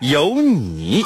有你。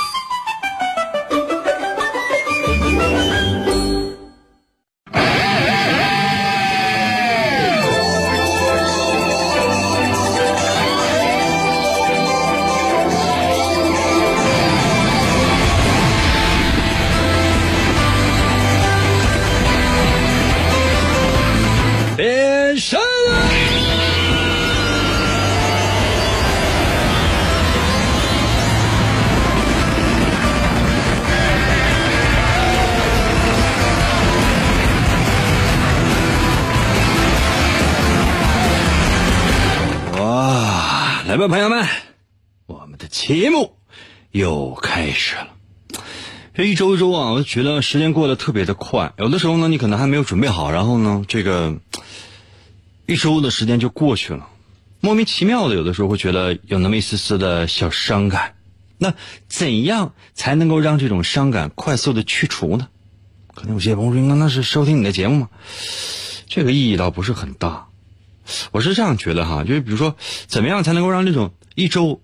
来吧，朋友们，我们的节目又开始了。这一周一周啊，我觉得时间过得特别的快。有的时候呢，你可能还没有准备好，然后呢，这个一周的时间就过去了，莫名其妙的，有的时候会觉得有那么一丝丝的小伤感。那怎样才能够让这种伤感快速的去除呢？可能有些朋友说，那是收听你的节目吗？这个意义倒不是很大。我是这样觉得哈，就是比如说，怎么样才能够让这种一周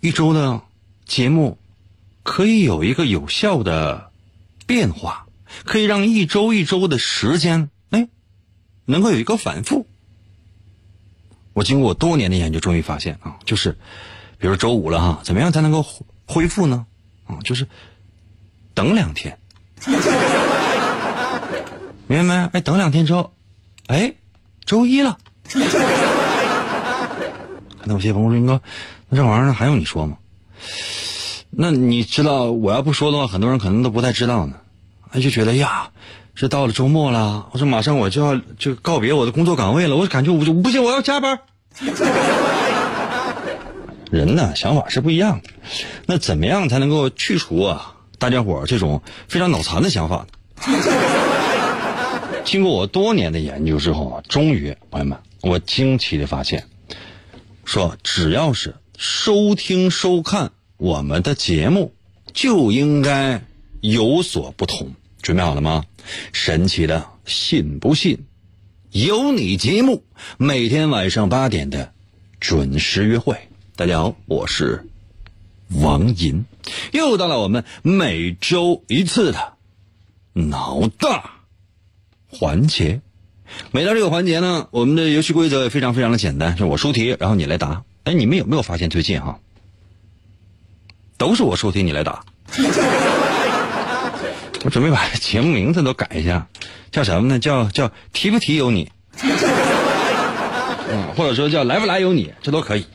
一周的节目可以有一个有效的变化，可以让一周一周的时间，哎，能够有一个反复。我经过多年的研究，终于发现啊，就是，比如周五了哈，怎么样才能够恢复呢？啊，就是等两天，明白没？哎，等两天之后，哎，周一了。可能有些朋友说：“英哥，那这玩意儿还用你说吗？”那你知道，我要不说的话，很多人可能都不太知道呢。哎，就觉得呀，这到了周末了，我说马上我就要就告别我的工作岗位了，我感觉我就不行，我要加班。人呢，想法是不一样的。那怎么样才能够去除啊大家伙这种非常脑残的想法呢？经过我多年的研究之后啊，终于，朋友们，我惊奇的发现，说只要是收听收看我们的节目，就应该有所不同。准备好了吗？神奇的，信不信？有你节目，每天晚上八点的准时约会。大家好，我是王银，又到了我们每周一次的脑大。环节，每到这个环节呢，我们的游戏规则也非常非常的简单，是我出题，然后你来答。哎，你们有没有发现最近哈，都是我出题你来答。我准备把节目名字都改一下，叫什么呢？叫叫提不提有你，嗯，或者说叫来不来有你，这都可以，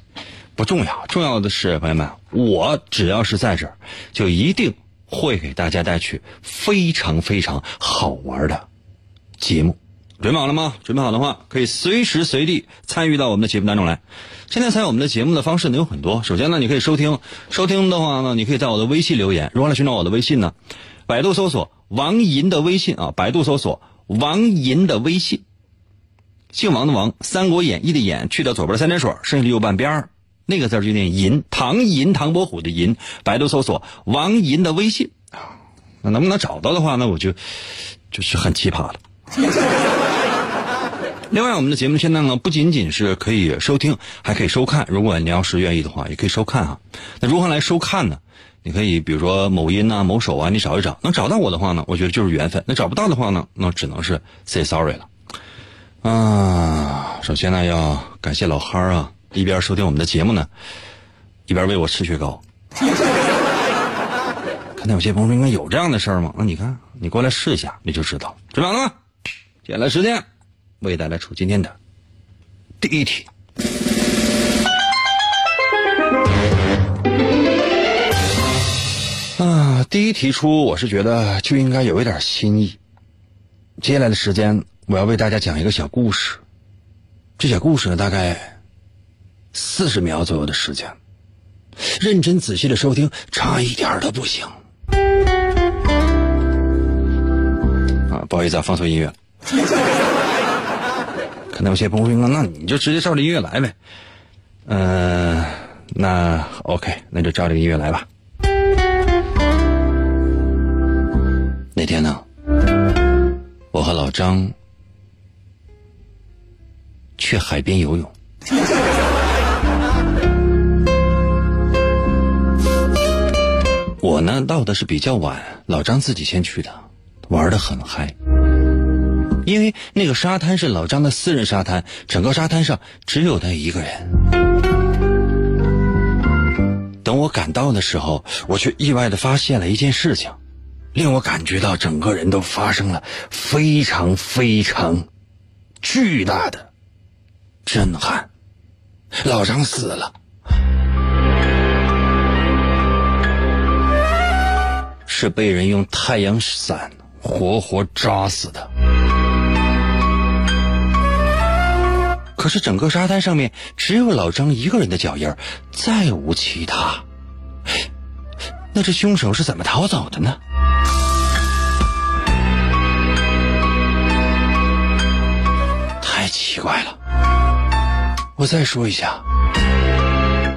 不重要。重要的是，朋友们，我只要是在这儿，就一定会给大家带去非常非常好玩的。节目准备好了吗？准备好的话，可以随时随地参与到我们的节目当中来。现在参与我们的节目的方式呢有很多。首先呢，你可以收听，收听的话呢，你可以在我的微信留言。如何来寻找我的微信呢？百度搜索王银的微信啊，百度搜索王银的微信，姓王的王，《三国演义》的演，去掉左边三点水，剩下的右半边那个字就念银，唐银，唐伯虎的银。百度搜索王银的微信啊，那能不能找到的话呢？我就就是很奇葩了。另外，我们的节目现在呢，不仅仅是可以收听，还可以收看。如果你要是愿意的话，也可以收看哈。那如何来收看呢？你可以比如说某音呐、某手啊，你找一找，能找到我的话呢，我觉得就是缘分；那找不到的话呢，那只能是 say sorry 了。啊，首先呢，要感谢老哈啊，一边收听我们的节目呢，一边为我吃雪糕。看到有些朋友说应该有这样的事儿吗？那你看，你过来试一下，你就知道。准备好了吗？接下来时间，为大家出今天的第一题。啊，第一题出，我是觉得就应该有一点新意。接下来的时间，我要为大家讲一个小故事。这小故事呢，大概四十秒左右的时间。认真仔细的收听，差一点都不行。啊，不好意思，啊，放错音乐了。可能有些朋友说，那你就直接照着音乐来呗。嗯，那 OK，那就照着音乐来吧。那天呢，我和老张去海边游泳。我呢到的是比较晚，老张自己先去的，玩的很嗨。因为那个沙滩是老张的私人沙滩，整个沙滩上只有他一个人。等我赶到的时候，我却意外的发现了一件事情，令我感觉到整个人都发生了非常非常巨大的震撼。老张死了，是被人用太阳伞活活扎死的。可是整个沙滩上面只有老张一个人的脚印再无其他。那这凶手是怎么逃走的呢？太奇怪了。我再说一下，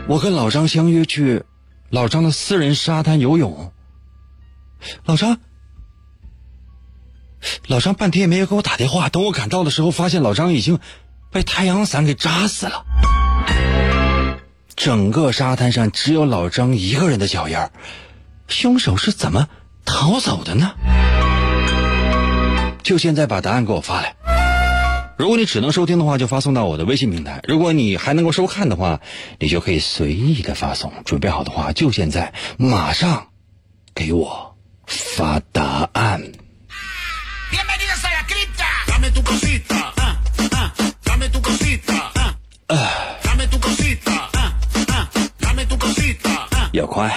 我跟老张相约去老张的私人沙滩游泳。老张，老张半天也没有给我打电话。等我赶到的时候，发现老张已经被太阳伞给扎死了。整个沙滩上只有老张一个人的脚印凶手是怎么逃走的呢？就现在把答案给我发来。如果你只能收听的话，就发送到我的微信平台；如果你还能够收看的话，你就可以随意的发送。准备好的话，就现在，马上给我发答案。要快。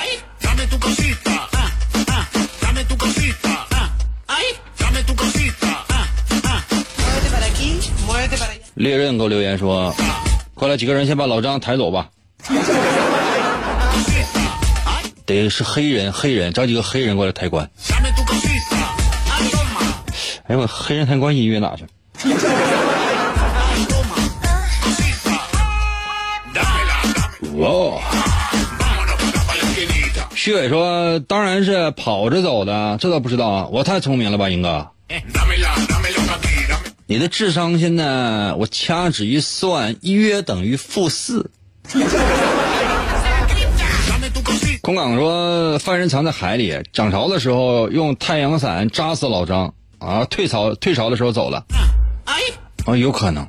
猎刃给我留言说：“过来几个人，先把老张抬走吧。”得是黑人，黑人找几个黑人过来抬棺。哎呦我黑人抬棺音乐哪去？哇！徐伟说：“当然是跑着走的，这倒不知道啊，我太聪明了吧，英哥。”你的智商现在我掐指一算，约等于负四。空港说，犯人藏在海里，涨潮的时候用太阳伞扎死老张啊，退潮退潮的时候走了。啊，有可能，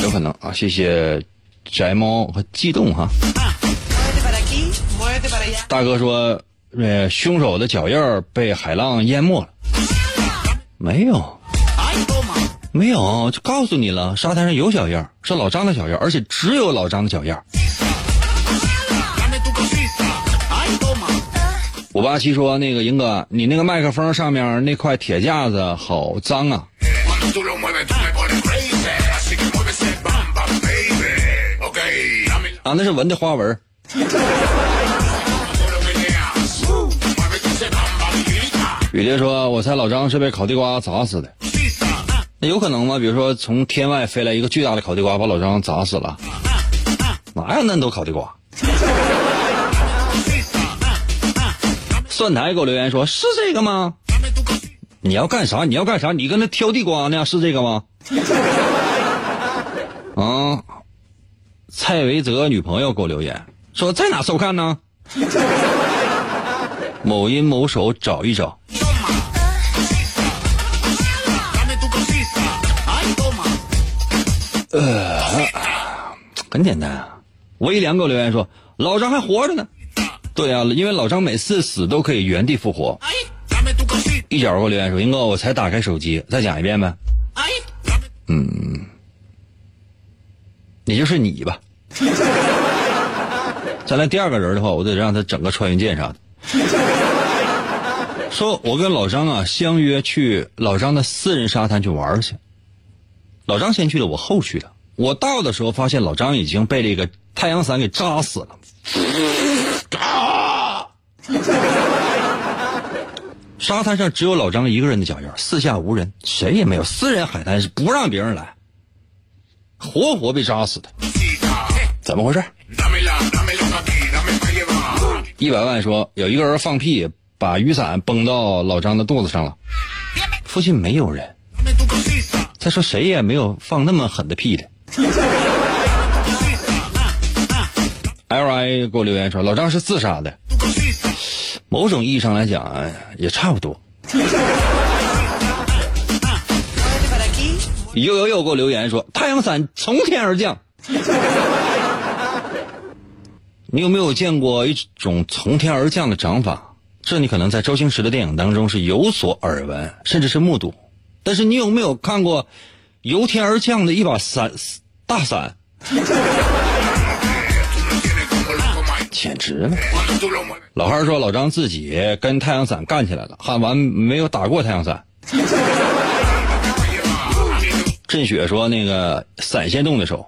有可能啊！谢谢宅猫和激动哈。大哥说，呃，凶手的脚印被海浪淹没了，没有。没有，就告诉你了，沙滩上有脚印是老张的脚印而且只有老张的脚印五八七说：“那个英哥，你那个麦克风上面那块铁架子好脏啊！”啊，那是纹的花纹。雨蝶说：“我猜老张是被烤地瓜砸死的。”那有可能吗？比如说，从天外飞来一个巨大的烤地瓜，把老张砸死了。哪有那么多烤地瓜？蒜苔给我留言说：“是这个吗？”你要干啥？你要干啥？你跟那挑地瓜呢？是这个吗？啊！蔡维泽女朋友给我留言说：“在哪收看呢？” 某音某手找一找。呃，很简单啊。微凉给我留言说，老张还活着呢。对啊，因为老张每次死都可以原地复活。一脚给我留言说，英哥，我才打开手机，再讲一遍呗。嗯，你就是你吧。再来第二个人的话，我得让他整个穿云箭啥的。说我跟老张啊相约去老张的私人沙滩去玩去。老张先去的，我后去的。我到的时候发现老张已经被这个太阳伞给扎死了。沙滩上只有老张一个人的脚印，四下无人，谁也没有。私人海滩是不让别人来，活活被扎死的。怎么回事？一百万说有一个人放屁，把雨伞崩到老张的肚子上了。附近没有人。再说谁也没有放那么狠的屁的。L I 给我留言说老张是自杀的。某种意义上来讲，也差不多。又又又给我留言说太阳伞从天而降。你有没有见过一种从天而降的掌法？这你可能在周星驰的电影当中是有所耳闻，甚至是目睹。但是你有没有看过由天而降的一把伞大伞？简直了！老汉说老张自己跟太阳伞干起来了，喊完没有打过太阳伞。振雪说那个伞先动的手。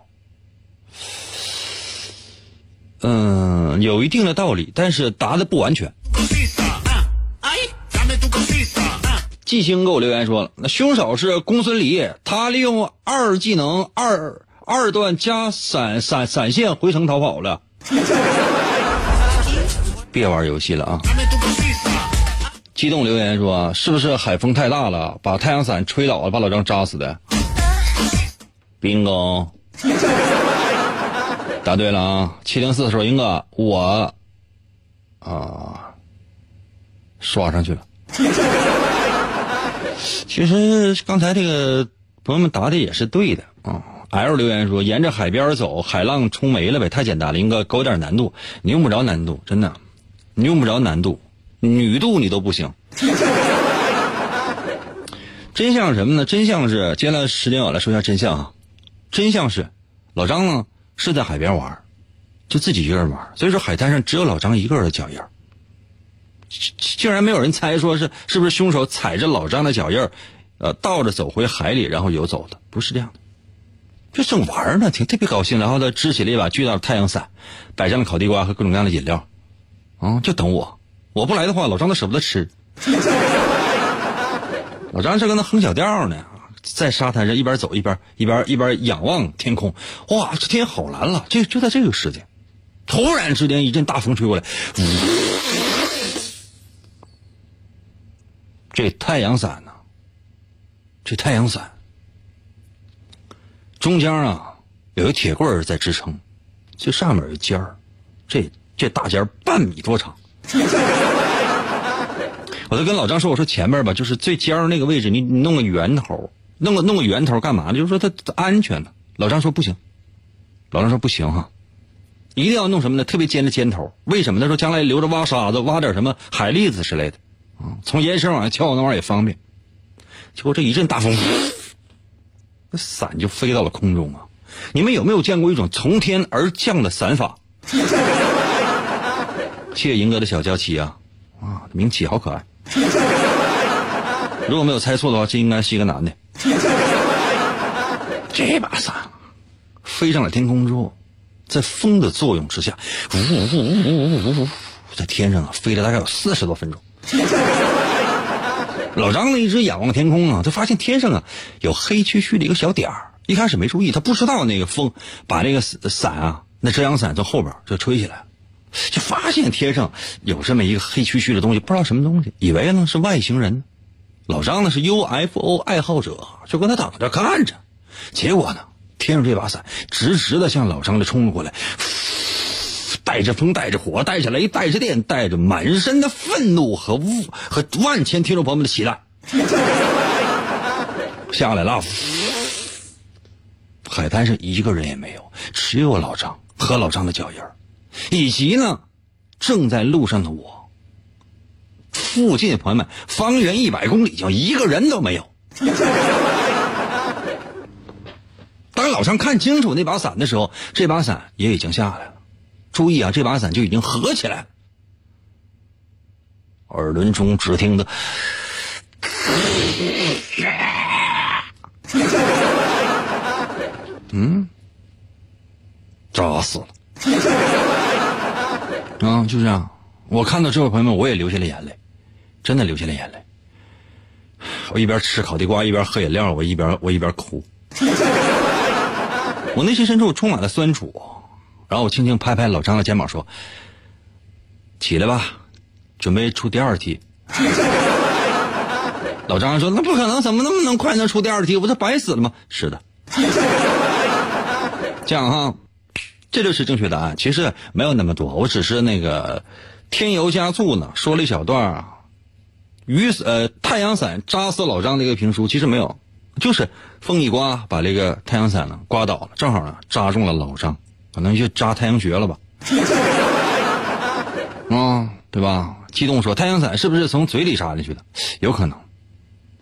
嗯，有一定的道理，但是答的不完全。季星给我留言说，那凶手是公孙离，他利用二技能二二段加闪闪闪现回城逃跑了。别玩游戏了啊！激动留言说，是不是海风太大了，把太阳伞吹倒了，把老张扎死的兵哥。答对了啊！七零四说：“英哥，我啊刷上去了。其实刚才这个朋友们答的也是对的啊。”L 留言说：“沿着海边走，海浪冲没了呗，太简单了。英哥，给我点难度，你用不着难度，真的，你用不着难度，女度你都不行。真相是什么呢？真相是，接下来时间我来说一下真相啊。真相是，老张呢？”是在海边玩，就自己一个人玩，所以说海滩上只有老张一个人的脚印竟然没有人猜说是是不是凶手踩着老张的脚印儿呃，倒着走回海里，然后游走的，不是这样的，就正玩呢，挺特别高兴，然后他支起了一把巨大的太阳伞，摆上了烤地瓜和各种各样的饮料，啊，就等我，我不来的话，老张都舍不得吃。老张正跟那哼小调呢。在沙滩上一边走一边一边一边仰望天空，哇，这天好蓝了！这就在这个时间，突然之间一阵大风吹过来，这太阳伞呢？这太阳伞中间啊有一铁棍儿在支撑，这上面有尖儿，这这大尖儿半米多长。我就跟老张说：“我说前面吧，就是最尖儿那个位置，你你弄个圆头。”弄个弄个圆头干嘛呢？就是说它安全呢。老张说不行，老张说不行哈，一定要弄什么呢？特别尖的尖头。为什么？他说将来留着挖沙子、挖点什么海蛎子之类的，啊，从岩石往下撬那玩意儿也方便。结果这一阵大风，那伞就飞到了空中啊！你们有没有见过一种从天而降的伞法？谢谢银哥的小娇妻啊，啊，名起好可爱。如果没有猜错的话，这应该是一个男的。这把伞飞上了天空之后，在风的作用之下，呜呜呜呜呜呜呜，在天上啊飞了大概有四十多分钟。老张呢一直仰望天空啊，他发现天上啊有黑黢黢的一个小点儿。一开始没注意，他不知道那个风把那个伞啊，那遮阳伞从后边就吹起来了，就发现天上有这么一个黑黢黢的东西，不知道什么东西，以为呢是外星人。老张呢是 UFO 爱好者，就跟他等着看着。结果呢，天上这把伞直直的向老张就冲了过来，带着风，带着火，带着雷，带着电，带着满身的愤怒和雾和万千听众朋友们的期待，下来了。海滩上一个人也没有，只有老张和老张的脚印以及呢正在路上的我。附近的朋友们，方圆一百公里就一个人都没有。当老张看清楚那把伞的时候，这把伞也已经下来了。注意啊，这把伞就已经合起来了。耳轮中只听的，嗯，扎死了。啊，就这样。我看到这位朋友们，我也流下了眼泪，真的流下了眼泪。我一边吃烤地瓜，一边喝饮料，我一边我一边哭。我内心深处充满了酸楚，然后我轻轻拍拍老张的肩膀说：“起来吧，准备出第二题。”老张说：“那不可能，怎么那么能快能出第二题？我不是白死了吗？”是的，这样哈，这就是正确答案。其实没有那么多，我只是那个添油加醋呢，说了一小段啊，雨呃太阳伞扎死老张的一个评书，其实没有。就是风一刮，把这个太阳伞呢刮倒了，正好呢扎中了老张，可能就扎太阳穴了吧？啊，对吧？激动说太阳伞是不是从嘴里扎进去的？有可能，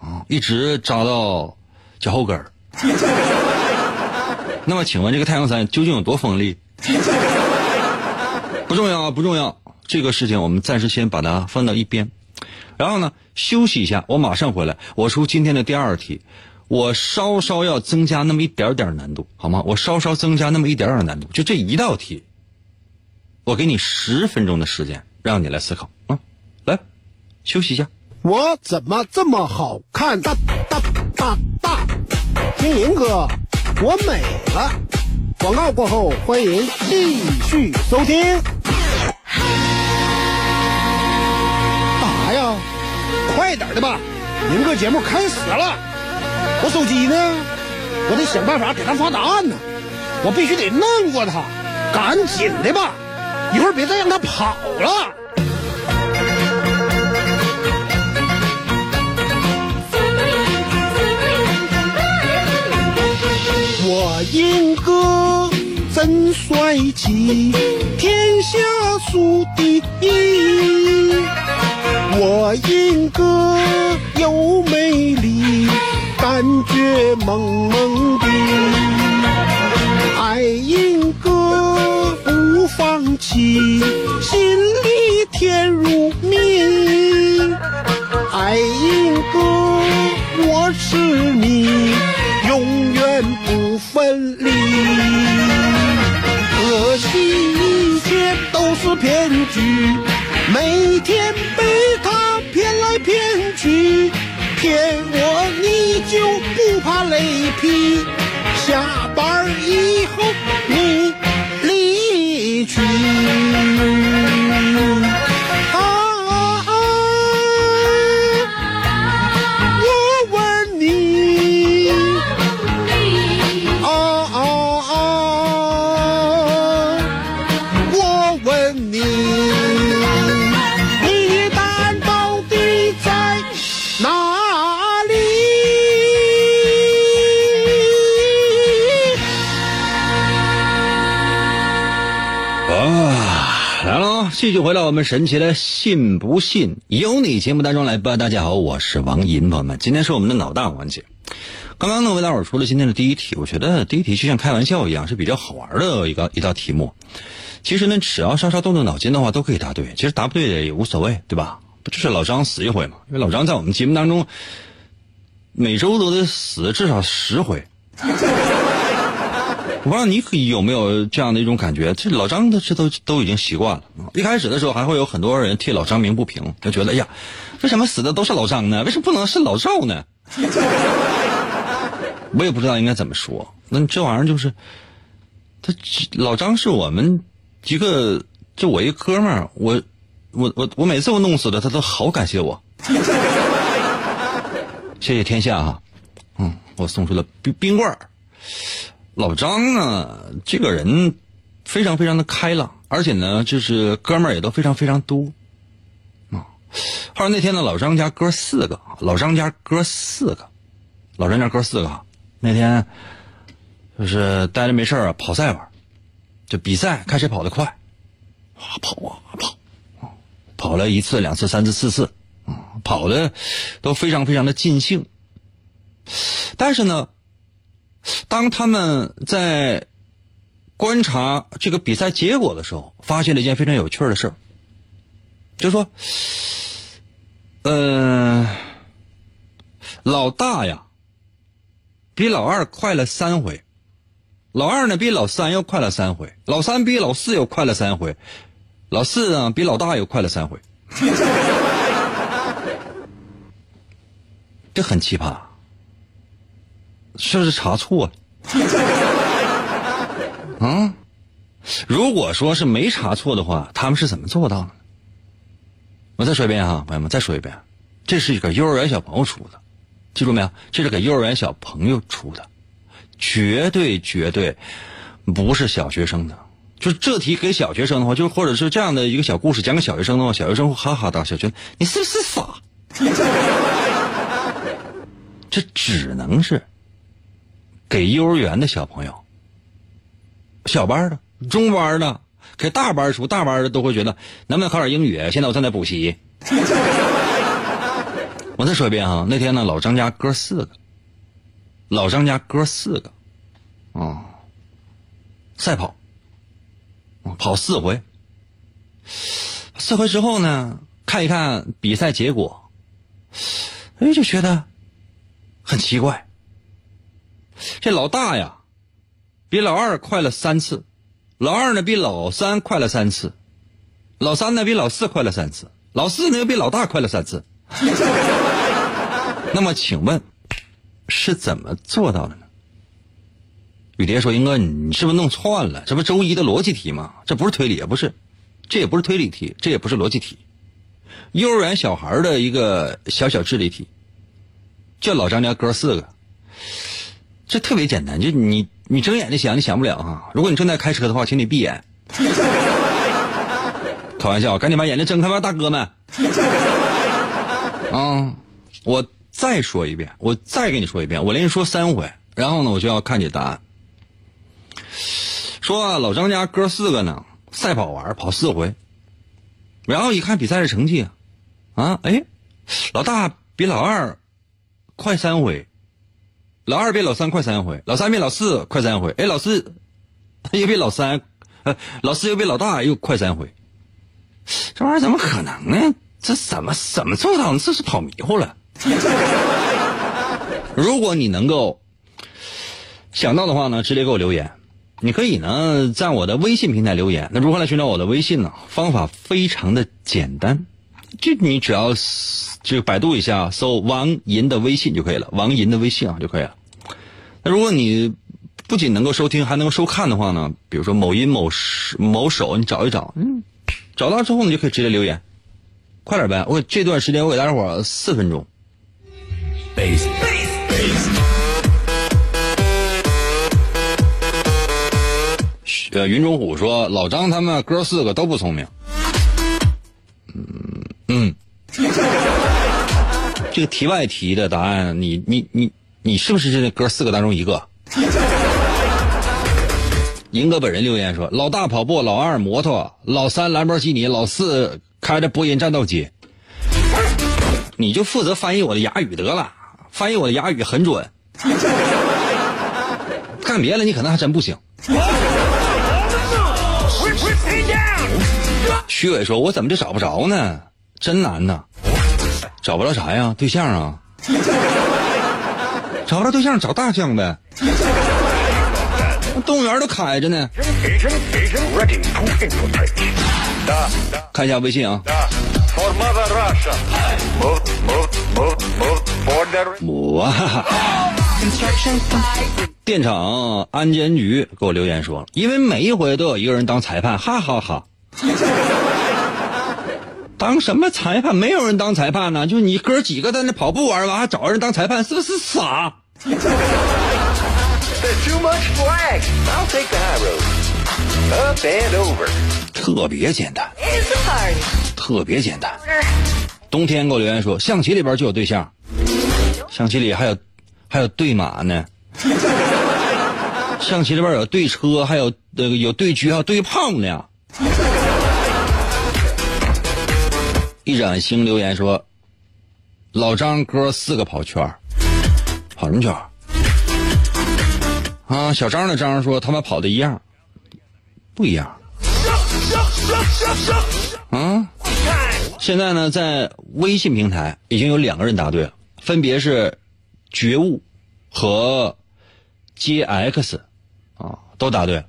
啊，一直扎到脚后跟儿。那么，请问这个太阳伞究竟有多锋利？不重要啊，不重要。这个事情我们暂时先把它放到一边，然后呢休息一下，我马上回来，我出今天的第二题。我稍稍要增加那么一点点难度，好吗？我稍稍增加那么一点点难度，就这一道题，我给你十分钟的时间，让你来思考啊！来，休息一下。我怎么这么好看？哒哒哒哒！听明哥，我美了。广告过后，欢迎继续收听。干啥呀？快点的吧，明哥节目开始了。我手机呢？我得想办法给他发答案呢。我必须得弄过他，赶紧的吧！一会儿别再让他跑了。我英哥真帅气，天下数第一。我英哥又美丽。感觉萌萌的，爱英哥不放弃，心里甜如蜜。爱英哥，我是你，永远不分离。可惜一切都是骗局，每天被他骗来骗去。骗我，你就不怕雷劈？下班以后你回到我们神奇的“信不信由你”节目当中来吧。大家好，我是王银，朋友们，今天是我们的脑大环节。刚刚呢，为大伙儿出了今天的第一题，我觉得第一题就像开玩笑一样，是比较好玩的一个一道题目。其实呢，只要稍稍动动脑筋的话，都可以答对。其实答不对也无所谓，对吧？不就是老张死一回吗？因为老张在我们节目当中每周都得死至少十回。我不知道你有没有这样的一种感觉，这老张的这都都已经习惯了。一开始的时候还会有很多人替老张鸣不平，他觉得哎呀，为什么死的都是老张呢？为什么不能是老赵呢？我也不知道应该怎么说。那这玩意儿就是，他老张是我们一个，就我一哥们儿，我我我我每次我弄死了他都好感谢我。谢谢天下哈，嗯，我送出了冰冰棍儿。老张呢，这个人非常非常的开朗，而且呢，就是哥们儿也都非常非常多啊。后来那天呢，老张家哥四个，老张家哥四个，老张家哥四个，那天就是待着没事啊，跑赛玩，就比赛看谁跑得快，啊跑啊跑，跑了一次两次三次四次，啊跑的都非常非常的尽兴，但是呢。当他们在观察这个比赛结果的时候，发现了一件非常有趣的事儿，就说：“嗯，老大呀，比老二快了三回。老二呢比老三又快了三回，老三比老四又快了三回，老四呢比老大又快了三回。这很奇葩，是不是查错了？啊？如果说是没查错的话，他们是怎么做到的？我再说一遍啊，朋友们，再说一遍，这是一个幼儿园小朋友出的，记住没有？这是给幼儿园小朋友出的，绝对绝对不是小学生的。就这题给小学生的话，就或者是这样的一个小故事讲给小学生的话，小学生会哈哈大笑，觉得你是不是傻？这只能是给幼儿园的小朋友、小班的、中班的，给大班出大班的都会觉得能不能考点英语？现在我正在补习。我再说一遍啊，那天呢，老张家哥四个，老张家哥四个，啊，赛跑。跑四回，四回之后呢，看一看比赛结果，哎，就觉得很奇怪。这老大呀，比老二快了三次，老二呢比老三快了三次，老三呢比老四快了三次，老四呢又比老大快了三次。那么，请问是怎么做到的呢？雨蝶说：“英哥，你是不是弄串了？这不周一的逻辑题吗？这不是推理，也不是，这也不是推理题，这也不是逻辑题，幼儿园小孩的一个小小智力题。就老张家哥四个，这特别简单，就你你睁眼睛想，你想不了哈。如果你正在开车的话，请你闭眼。开玩笑，赶紧把眼睛睁开吧，大哥们。啊，我再说一遍，我再跟你说一遍，我连说三回，然后呢，我就要看你答案。”说老张家哥四个呢，赛跑玩跑四回，然后一看比赛的成绩，啊，哎，老大比老二快三回，老二比老三快三回，老三比老四快三回，哎，老四 又比老三，呃，老四又比老大又快三回，这玩意儿怎么可能呢？这怎么怎么做到？这是跑迷糊了。如果你能够想到的话呢，直接给我留言。你可以呢，在我的微信平台留言。那如何来寻找我的微信呢？方法非常的简单，就你只要就百度一下，搜王银的微信就可以了。王银的微信啊就可以了。那如果你不仅能够收听，还能够收看的话呢？比如说某音某某手，你找一找，嗯，找到之后你就可以直接留言，快点呗！我这段时间我给大家伙四分钟。呃，云中虎说：“老张他们哥四个都不聪明。”嗯嗯，这个题外题的答案，你你你你是不是这哥四个当中一个？银哥本人留言说：“老大跑步，老二摩托，老三兰博基尼，老四开着波音战斗机。”你就负责翻译我的哑语得了，翻译我的哑语很准。干别的你可能还真不行。虚伪说：“我怎么就找不着呢？真难呐！找不着啥呀？对象啊？找不着对象找大象呗。动物园都开着呢。看一下微信啊。电厂安监局给我留言说，因为每一回都有一个人当裁判，哈哈哈。当什么裁判？没有人当裁判呢，就你哥几个在那跑步玩完还找人当裁判，是不是？傻？特别简单，特别简单。冬天给我留言说，象棋里边就有对象，象棋里还有还有对马呢，象棋里边有对车，还有那个有对车，还有对炮呢。一盏星留言说：“老张哥四个跑圈跑什么圈啊，小张的张说他们跑的一样，不一样。啊，现在呢，在微信平台已经有两个人答对了，分别是觉悟和 JX。啊，都答对了。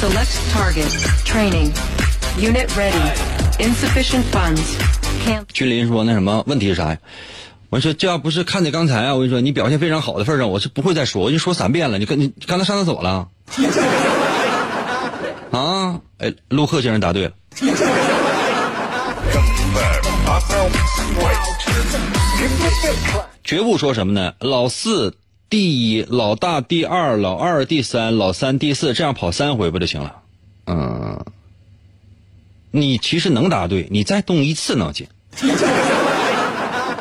Select target. Training. Unit ready. Insufficient funds. 君临说那什么问题是啥呀？我说这要不是看见刚才啊，我跟你说你表现非常好的份上，我是不会再说，我就说三遍了。你跟你刚才上厕所了？啊，哎，陆克先生答对了。绝不说什么呢？老四第一，老大第二，老二第三，老三第四，这样跑三回不就行了？嗯，你其实能答对，你再动一次脑筋。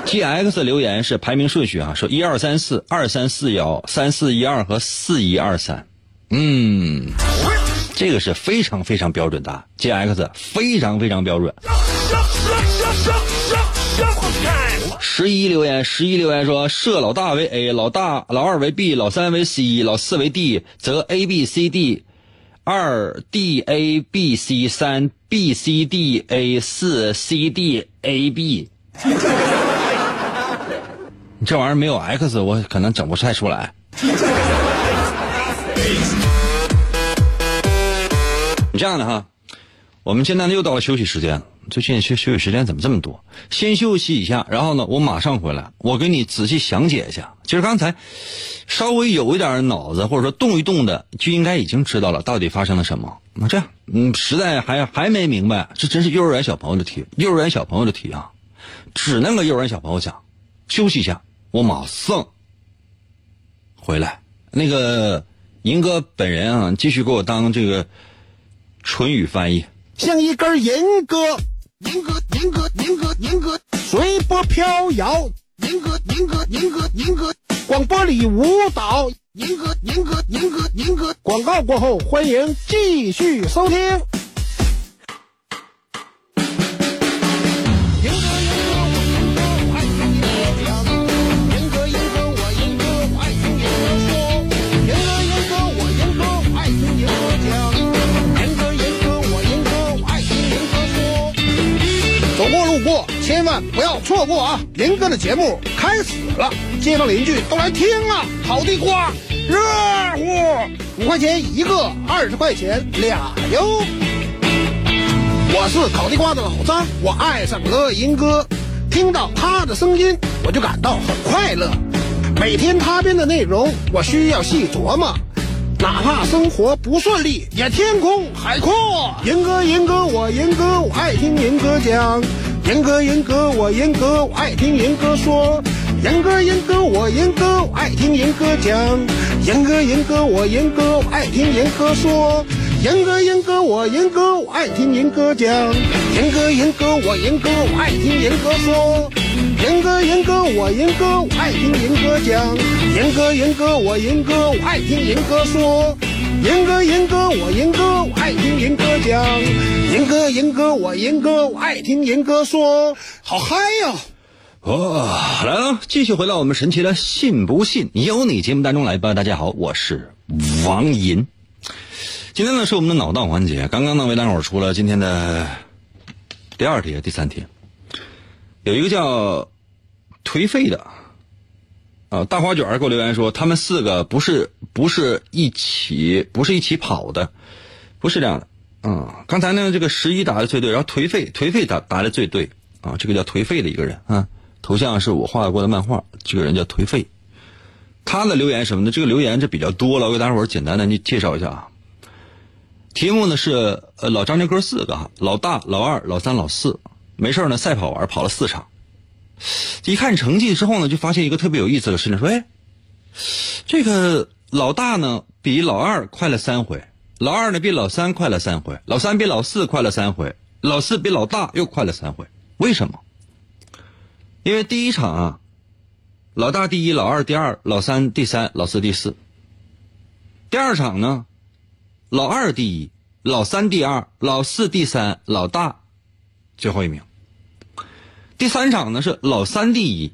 G X 留言是排名顺序啊，说一二三四，二三四幺，三四一二和四一二三。嗯，这个是非常非常标准的啊，G X 非常非常标准。十一留言，十一留言说设老大为 A，老大老二为 B，老三为 C，老四为 D，则 A B C D，二 D A B C，三 B C D A，四 C D A B。你这玩意儿没有 X，我可能整不太出来。你这样的哈，我们现在呢又到了休息时间了。最近休休息时间怎么这么多？先休息一下，然后呢，我马上回来，我给你仔细详解一下。其实刚才稍微有一点脑子或者说动一动的，就应该已经知道了到底发生了什么。那这样，嗯，实在还还没明白，这真是幼儿园小朋友的题，幼儿园小朋友的题啊，只能跟幼儿园小朋友讲。休息一下，我马上回来。那个银哥本人啊，继续给我当这个唇语翻译。像一根银戈，银戈，银戈，银戈，银戈，随波飘摇。银戈，银戈，银戈，银戈，广播里舞蹈。银戈，银戈，银戈，银戈。广告过后，欢迎继续收听。不要错过啊！林哥的节目开始了，街坊邻居都来听啊！烤地瓜，热乎，五块钱一个，二十块钱俩哟。我是烤地瓜的老张，我爱上了银哥，听到他的声音，我就感到很快乐。每天他编的内容，我需要细琢磨。哪怕生活不顺利，也天空海阔。银哥，银哥，我银哥，我爱听银哥讲。严哥，严哥，我严哥，我爱听严哥说。严哥，严哥，我严哥，我爱听严哥讲。严哥，严哥，我严哥，我爱听严哥说。严哥，严哥，我严哥，我爱听严哥讲。严哥，严哥，我严哥，我爱听严哥说。严哥，严哥，我严哥，我爱听严哥讲。严哥，严哥，我严哥，我爱听严哥说。银哥，银哥，我银哥，我爱听银哥讲。银哥，银哥，我银哥，我爱听银哥说。好嗨呀！哦，来了，继续回到我们神奇的“信不信由你”节目当中来吧。大家好，我是王银。今天呢是我们的脑洞环节，刚刚呢为大伙儿出了今天的第二题、第三题，有一个叫颓废的啊大花卷儿给我留言说，他们四个不是不是一起不是一起跑的，不是这样的。嗯，刚才呢这个十一答的最对，然后颓废颓废答答的最对啊，这个叫颓废的一个人啊，头像是我画过的漫画，这个人叫颓废。他的留言什么的，这个留言这比较多了，我给大伙儿简单的你介绍一下啊。题目呢是呃老张家哥四个，老大、老二、老三、老四，没事呢赛跑玩跑了四场，一看成绩之后呢，就发现一个特别有意思的事情，说哎，这个老大呢比老二快了三回，老二呢比老三快了三回，老三比老四快了三回，老四比老大又快了三回，为什么？因为第一场啊，老大第一，老二第二，老三第三，老四第四。第二场呢，老二第一，老三第二，老四第三，老大最后一名。第三场呢是老三第一，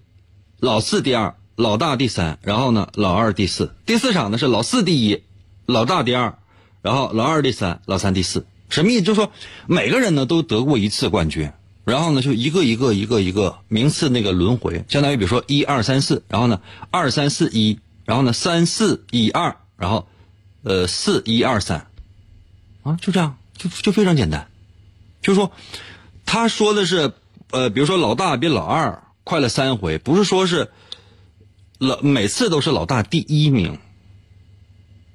老四第二，老大第三，然后呢老二第四。第四场呢是老四第一，老大第二，然后老二第三，老三第四。什么意思？就是说每个人呢都得过一次冠军，然后呢就一个一个一个一个名次那个轮回，相当于比如说一二三四，然后呢二三四一，然后呢三四一二，然后呃四一二三，啊，就这样，就就非常简单，就是说他说的是呃，比如说老大比老二快了三回，不是说是老每次都是老大第一名，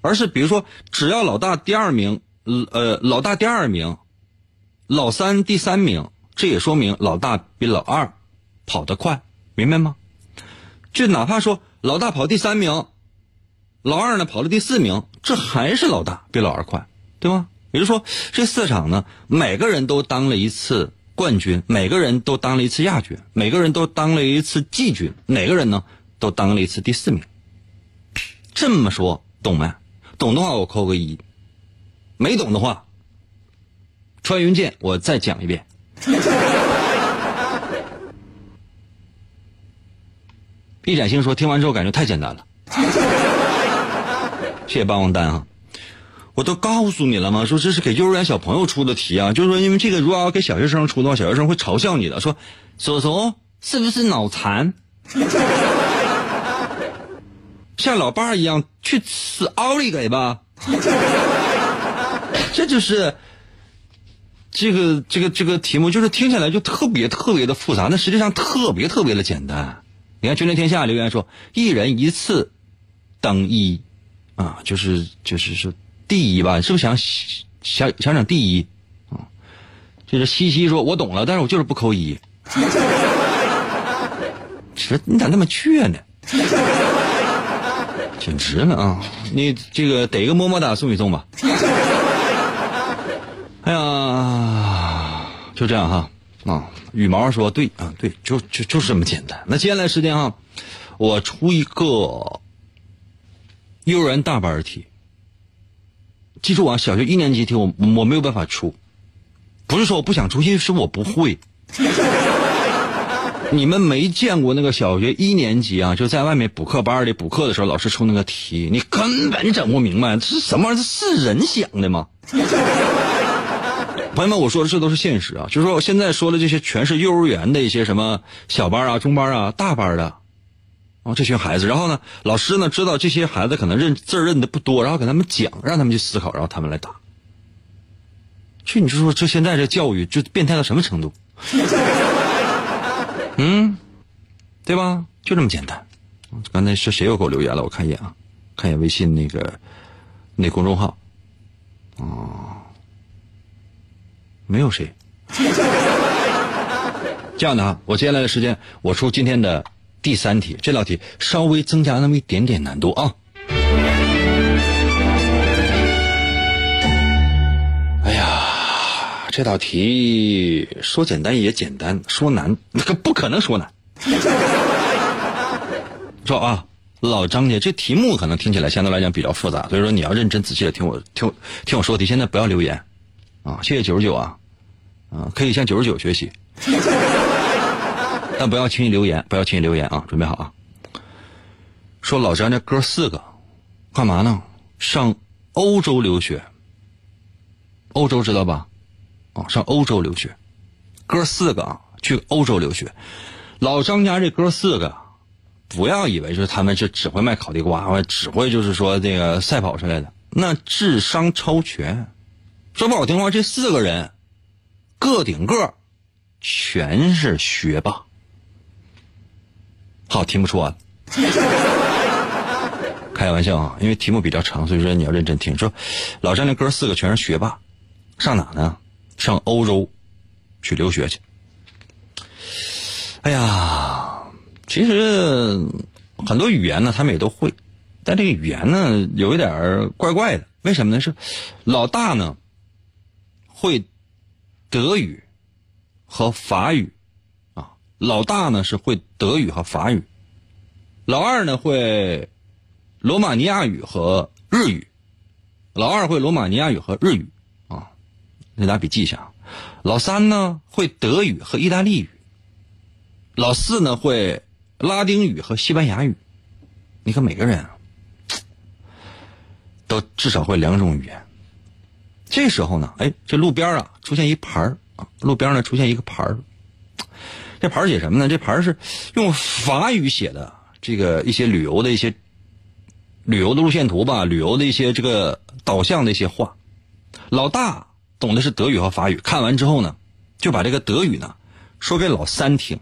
而是比如说只要老大第二名，呃老大第二名，老三第三名，这也说明老大比老二跑得快，明白吗？就哪怕说老大跑第三名，老二呢跑了第四名，这还是老大比老二快，对吗？也就是说，这四场呢，每个人都当了一次冠军，每个人都当了一次亚军，每个人都当了一次季军，哪个人呢都当了一次第四名。这么说懂没？懂的话我扣个一，没懂的话，穿云箭我再讲一遍。一展星说：“听完之后感觉太简单了。”谢谢霸王丹啊！我都告诉你了吗？说这是给幼儿园小朋友出的题啊，就是说因为这个如果要给小学生出的话，小学生会嘲笑你的，说：“叔叔是不是脑残？像老爸一样去吃奥利给吧？” 这就是这个这个这个题目，就是听起来就特别特别的复杂，那实际上特别特别的简单。你看，君临天下留言说，一人一次等一，啊，就是就是说第一吧，是不是想想想想第一啊？这是西西说，我懂了，但是我就是不扣一。这你咋那么倔呢？简直了啊！你这个得个么么哒送一送吧。哎呀，就这样哈啊。羽毛说：“对啊，对，就就就是这么简单。那接下来时间哈，我出一个幼儿园大班题。记住啊，小学一年级题我我没有办法出，不是说我不想出，因为是我不会。你们没见过那个小学一年级啊，就在外面补课班里补课的时候，老师出那个题，你根本整不明白，这是什么玩意儿？是人想的吗？” 朋友们，我说的这都是现实啊，就是说我现在说的这些全是幼儿园的一些什么小班啊、中班啊、大班的，哦，这群孩子。然后呢，老师呢知道这些孩子可能认字认的不多，然后给他们讲，让他们去思考，然后他们来答。去，你就说这现在这教育就变态到什么程度？嗯，对吧？就这么简单。刚才是谁又给我留言了？我看一眼啊，看一眼微信那个那公众号。哦。没有谁。这样的啊，我接下来的时间，我出今天的第三题。这道题稍微增加那么一点点难度啊。哎呀，这道题说简单也简单，说难那个 不可能说难。说啊，老张家这题目可能听起来相对来讲比较复杂，所以说你要认真仔细的听我听听我说题。现在不要留言。啊，谢谢九十九啊，啊，可以向九十九学习，但不要轻易留言，不要轻易留言啊，准备好啊。说老张这哥四个，干嘛呢？上欧洲留学。欧洲知道吧？啊，上欧洲留学，哥四个啊，去欧洲留学。老张家这哥四个，不要以为就是他们是只会卖烤地瓜，只会就是说这个赛跑之类的，那智商超群。说不好听话，这四个人，个顶个，全是学霸。好，题目说完。开玩笑啊，因为题目比较长，所以说你要认真听。说老张那哥四个全是学霸，上哪呢？上欧洲去留学去。哎呀，其实很多语言呢，他们也都会，但这个语言呢，有一点怪怪的。为什么呢？是老大呢？会德语和法语啊，老大呢是会德语和法语，老二呢会罗马尼亚语和日语，老二会罗马尼亚语和日语啊，你拿笔记一下。老三呢会德语和意大利语，老四呢会拉丁语和西班牙语。你看每个人啊都至少会两种语言。这时候呢，哎，这路边啊出现一牌啊，路边呢出现一个牌这牌写什么呢？这牌是用法语写的，这个一些旅游的一些旅游的路线图吧，旅游的一些这个导向的一些话。老大懂的是德语和法语，看完之后呢，就把这个德语呢说给老三听，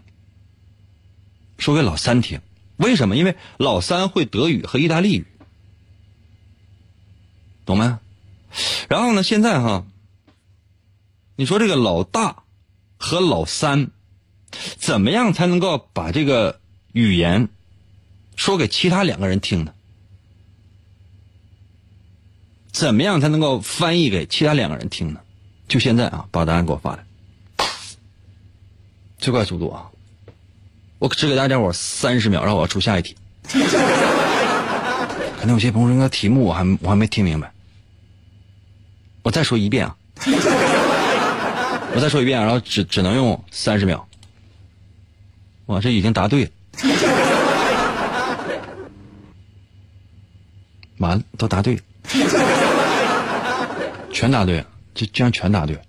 说给老三听。为什么？因为老三会德语和意大利语，懂没？然后呢，现在哈，你说这个老大和老三，怎么样才能够把这个语言说给其他两个人听呢？怎么样才能够翻译给其他两个人听呢？就现在啊，把答案给我发来，最快速度啊！我只给大家伙三十秒，让我要出下一题。可能有些朋友说，那题目我还我还没听明白。我再说一遍啊！我再说一遍，然后只只能用三十秒。我这已经答对了，完了都答对了，全答对了，这居然全答对了。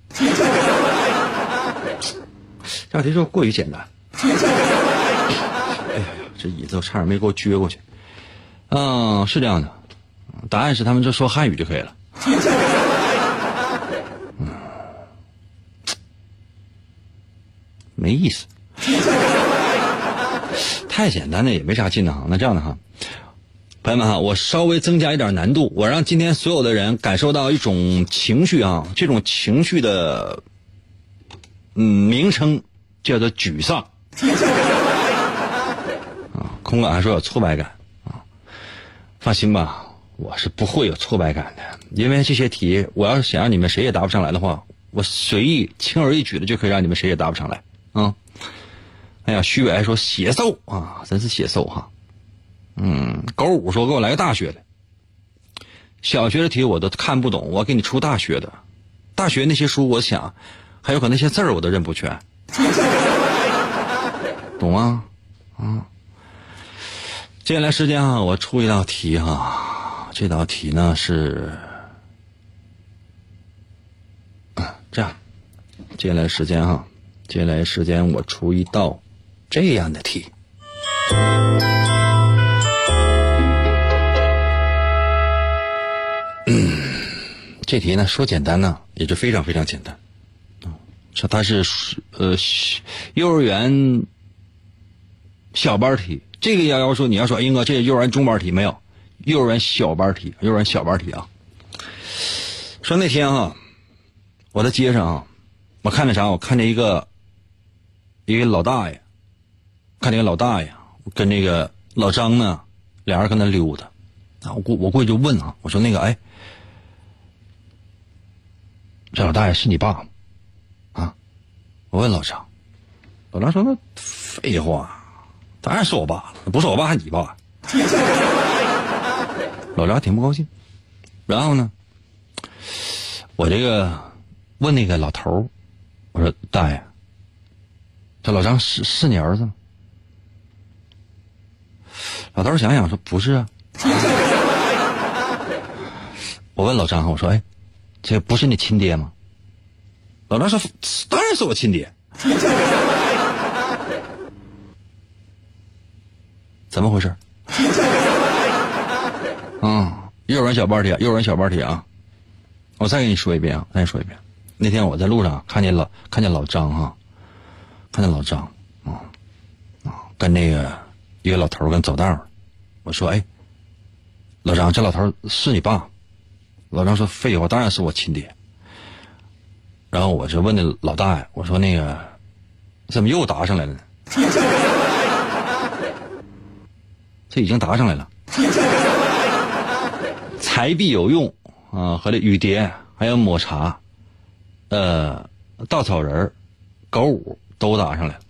这道题是不是过于简单？哎呀呀，这椅子我差点没给我撅过去。嗯，是这样的，答案是他们这说汉语就可以了。嗯，没意思，太简单的也没啥劲的哈。那这样的哈，朋友们哈，我稍微增加一点难度，我让今天所有的人感受到一种情绪啊，这种情绪的嗯名称叫做沮丧。啊，空哥还说有挫败感啊，放心吧，我是不会有挫败感的，因为这些题，我要是想让你们谁也答不上来的话，我随意轻而易举的就可以让你们谁也答不上来啊。哎呀，徐伟说写瘦啊，真是写瘦哈。嗯，狗五说给我来个大学的，小学的题我都看不懂，我给你出大学的，大学那些书我想，还有可能那些字儿我都认不全。懂吗？啊，接下来时间啊，我出一道题哈。这道题呢是，啊，这样，接下来时间哈，接下来时间我出一道这样的题。这题呢说简单呢，也就非常非常简单。说它是呃幼儿园小班题，这个要要说你要说英哥这是幼儿园中班题没有，幼儿园小班题，幼儿园小班题啊。说那天啊，我在街上啊，我看见啥？我看见一个一个老大爷，看见一个老大爷跟那个老张呢，俩人搁那溜达。啊，我过我过去就问啊，我说那个哎，这老大爷是你爸吗？啊我问老张，老张说：“那废话，当然是我爸了，不是我爸还你爸。”老张挺不高兴。然后呢，我这个问那个老头我说：“大爷，这老张是是你儿子吗？”老头想想说：“不是啊。”我问老张，我说：“哎，这不是你亲爹吗？”老张说：“当然是我亲爹。”怎么回事？嗯，幼儿园小班题，幼儿园小班题啊！我再给你说一遍啊，再说一遍。那天我在路上看见老看见老张哈，看见老张啊啊，跟那个一个老头跟走道我说：“哎，老张，这老头是你爸？”老张说：“废话，当然是我亲爹。”然后我就问那老大爷，我说：“那个，怎么又答上来了呢？” 这已经答上来了。财必有用啊，和这雨蝶，还有抹茶，呃，稻草人狗五都答上来了。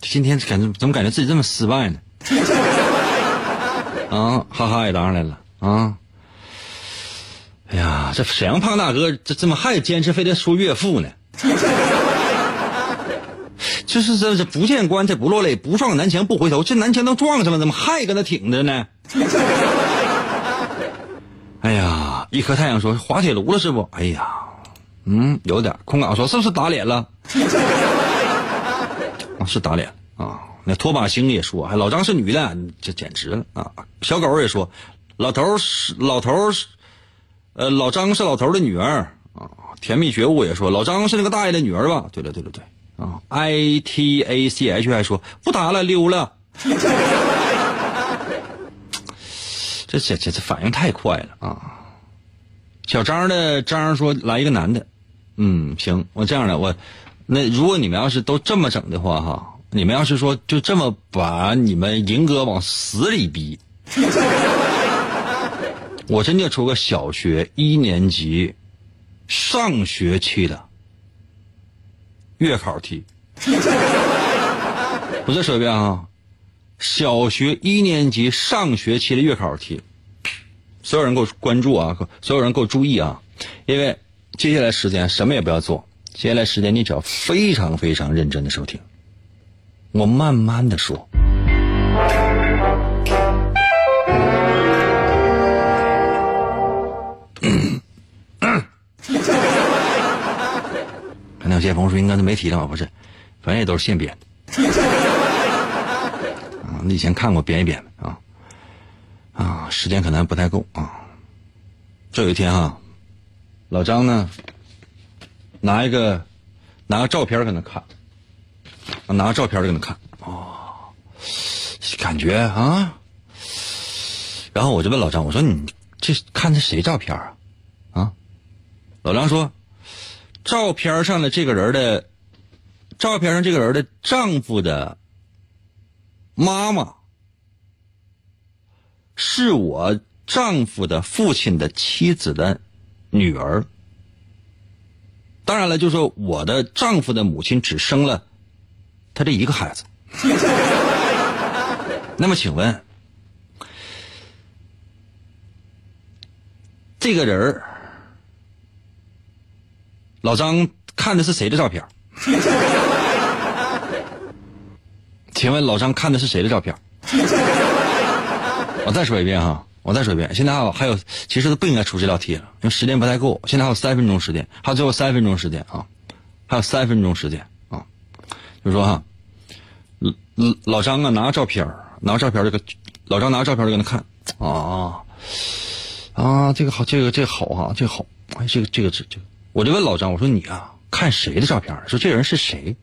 今天感觉怎么感觉自己这么失败呢？啊，哈哈也答上来了啊。哎呀，这沈阳胖大哥这怎么还坚持非得说岳父呢？就是这这不见棺材不落泪，不撞南墙不回头。这南墙都撞上了，怎么还搁那挺着呢？哎呀，一颗太阳说滑铁卢了是不？哎呀，嗯，有点。空港说是不是打脸了？是打脸啊！那拖把星也说，哎，老张是女的，这简直了啊！小狗也说，老头是老头是，呃，老张是老头的女儿啊。甜蜜觉悟也说，老张是那个大爷的女儿吧？对了，对了，对啊。I T A C H 还说不打了，溜了。这这这这反应太快了啊！小张的张说来一个男的，嗯，行，我这样的我，那如果你们要是都这么整的话哈，你们要是说就这么把你们银哥往死里逼，我真就出个小学一年级上学期的月考题，我再说一遍啊。小学一年级上学期的月考题，所有人给我关注啊！所有人给我注意啊！因为接下来时间什么也不要做，接下来时间你只要非常非常认真的收听，我慢慢的说。可能有些朋友说应该是媒体的嘛？不是，反正也都是现编的。你以前看过编一编的啊啊，时间可能不太够啊。这有一天啊，老张呢拿一个拿个照片给他看，拿个照片搁那看哦，感觉啊，然后我就问老张，我说你这看的谁照片啊？啊，老张说，照片上的这个人的照片上这个人的丈夫的。妈妈是我丈夫的父亲的妻子的女儿。当然了，就说我的丈夫的母亲只生了他这一个孩子。那么，请问这个人儿老张看的是谁的照片？请问老张看的是谁的照片？我再说一遍哈，我再说一遍。现在还有还有，其实都不应该出这道题了，因为时间不太够。现在还有三分钟时间，还有最后三分钟时间啊，还有三分钟时间啊。就说哈，老老张啊，拿个照片，拿个照片，这个老张拿个照片就搁那看啊啊，这个好，这个这个好哈，这个好，哎，这个这个这这个，我就问老张，我说你啊，看谁的照片？说这人是谁？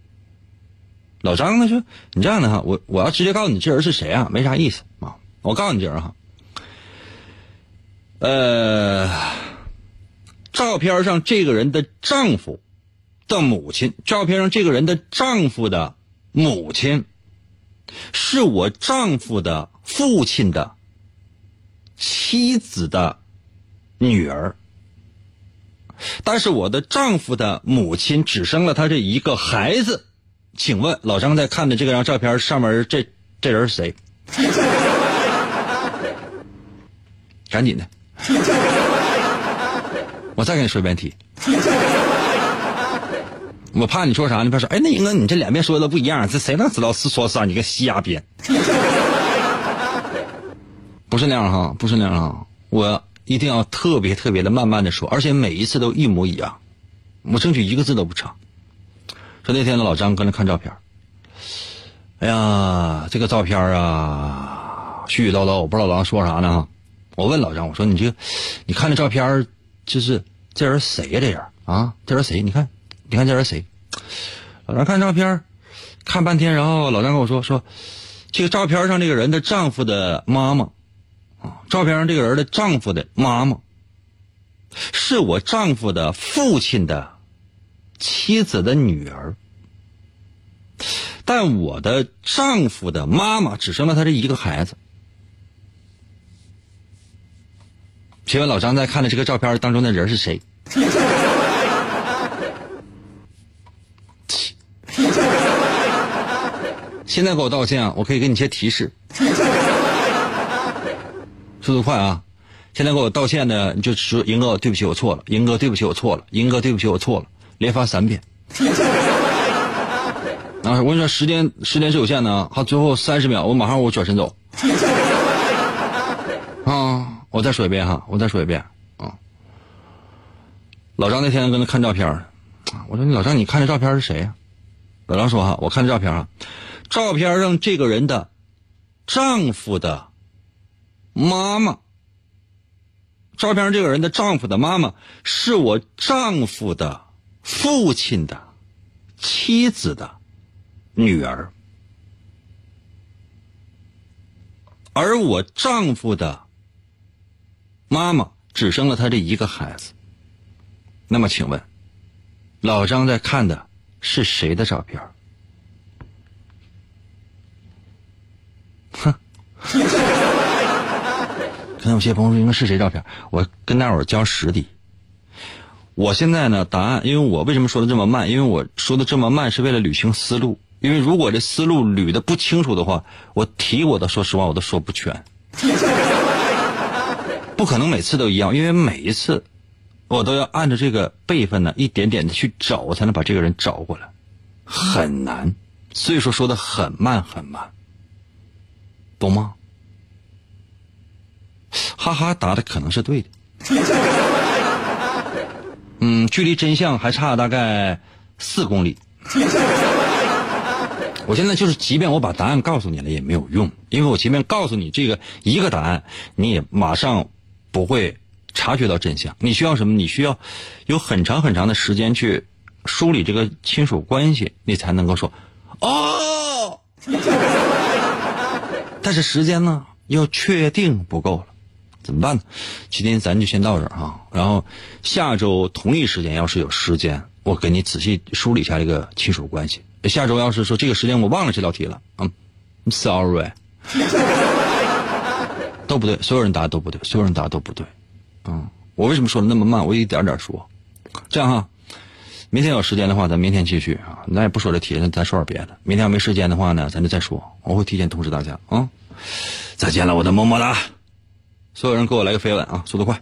老张呢说：“你这样的哈，我我要直接告诉你这人是谁啊，没啥意思啊。我告诉你这人哈，呃，照片上这个人的丈夫的母亲，照片上这个人的丈夫的母亲，是我丈夫的父亲的妻子的女儿，但是我的丈夫的母亲只生了他这一个孩子。”请问老张在看的这张照片上面这这人是谁？赶紧的，我再给你说一遍题。我怕你说啥？你别说，哎，那英哥你这两遍说的都不一样，这谁能知道是说啥？你个瞎编。不是那样哈，不是那样哈，我一定要特别特别的慢慢的说，而且每一次都一模一样，我争取一个字都不差。说那天的老张搁那看照片，哎呀，这个照片啊，絮絮叨叨，我不知道老张说啥呢。我问老张，我说你这个，你看这照片，就是这人谁呀？这人啊，这人谁？你看，你看这人谁？老张看照片，看半天，然后老张跟我说说，这个照片上这个人的丈夫的妈妈，啊，照片上这个人的丈夫的妈妈，是我丈夫的父亲的。妻子的女儿，但我的丈夫的妈妈只生了他这一个孩子。请问老张在看的这个照片当中的人是谁？现在给我道歉啊！我可以给你一些提示。速度快啊！现在给我道歉的，你就说银哥，对不起，我错了。银哥，对不起，我错了。银哥，对不起，我错了。连发三遍，啊！我跟你说，时间时间是有限的啊，好，最后三十秒，我马上我转身走。啊！我再说一遍哈，我再说一遍啊！老张那天跟他看照片，我说你老张，你看这照片是谁呀？老张说哈，我看这照片啊，照片上这个人的丈夫的妈妈，照片上这个人的丈夫的妈妈是我丈夫的父亲的妻子的女儿，而我丈夫的妈妈只生了他这一个孩子。那么，请问，老张在看的是谁的照片？哼，可能有些朋友说应该是谁照片？我跟大伙儿交实底。我现在呢，答案，因为我为什么说的这么慢？因为我说的这么慢是为了捋清思路。因为如果这思路捋的不清楚的话，我题我都说实话我都说不全。不可能每次都一样，因为每一次我都要按照这个辈分呢，一点点的去找，才能把这个人找过来，很难。所以说说的很慢很慢，懂吗？哈哈，答的可能是对的。嗯，距离真相还差大概四公里。我现在就是，即便我把答案告诉你了也没有用，因为我前面告诉你这个一个答案，你也马上不会察觉到真相。你需要什么？你需要有很长很长的时间去梳理这个亲属关系，你才能够说哦。但是时间呢，又确定不够了，怎么办呢？今天咱就先到这儿啊，然后下周同一时间要是有时间，我给你仔细梳理一下这个亲属关系。下周要是说这个时间我忘了这道题了，嗯 sorry，都不对，所有人答的都不对，所有人答的都不对，嗯，我为什么说的那么慢？我一点点说，这样哈，明天有时间的话，咱明天继续啊，咱也不说这题，那咱说点别的。明天要没时间的话呢，咱就再说，我会提前通知大家啊。再见了，我的么么哒！所有人给我来个飞吻啊，速度快。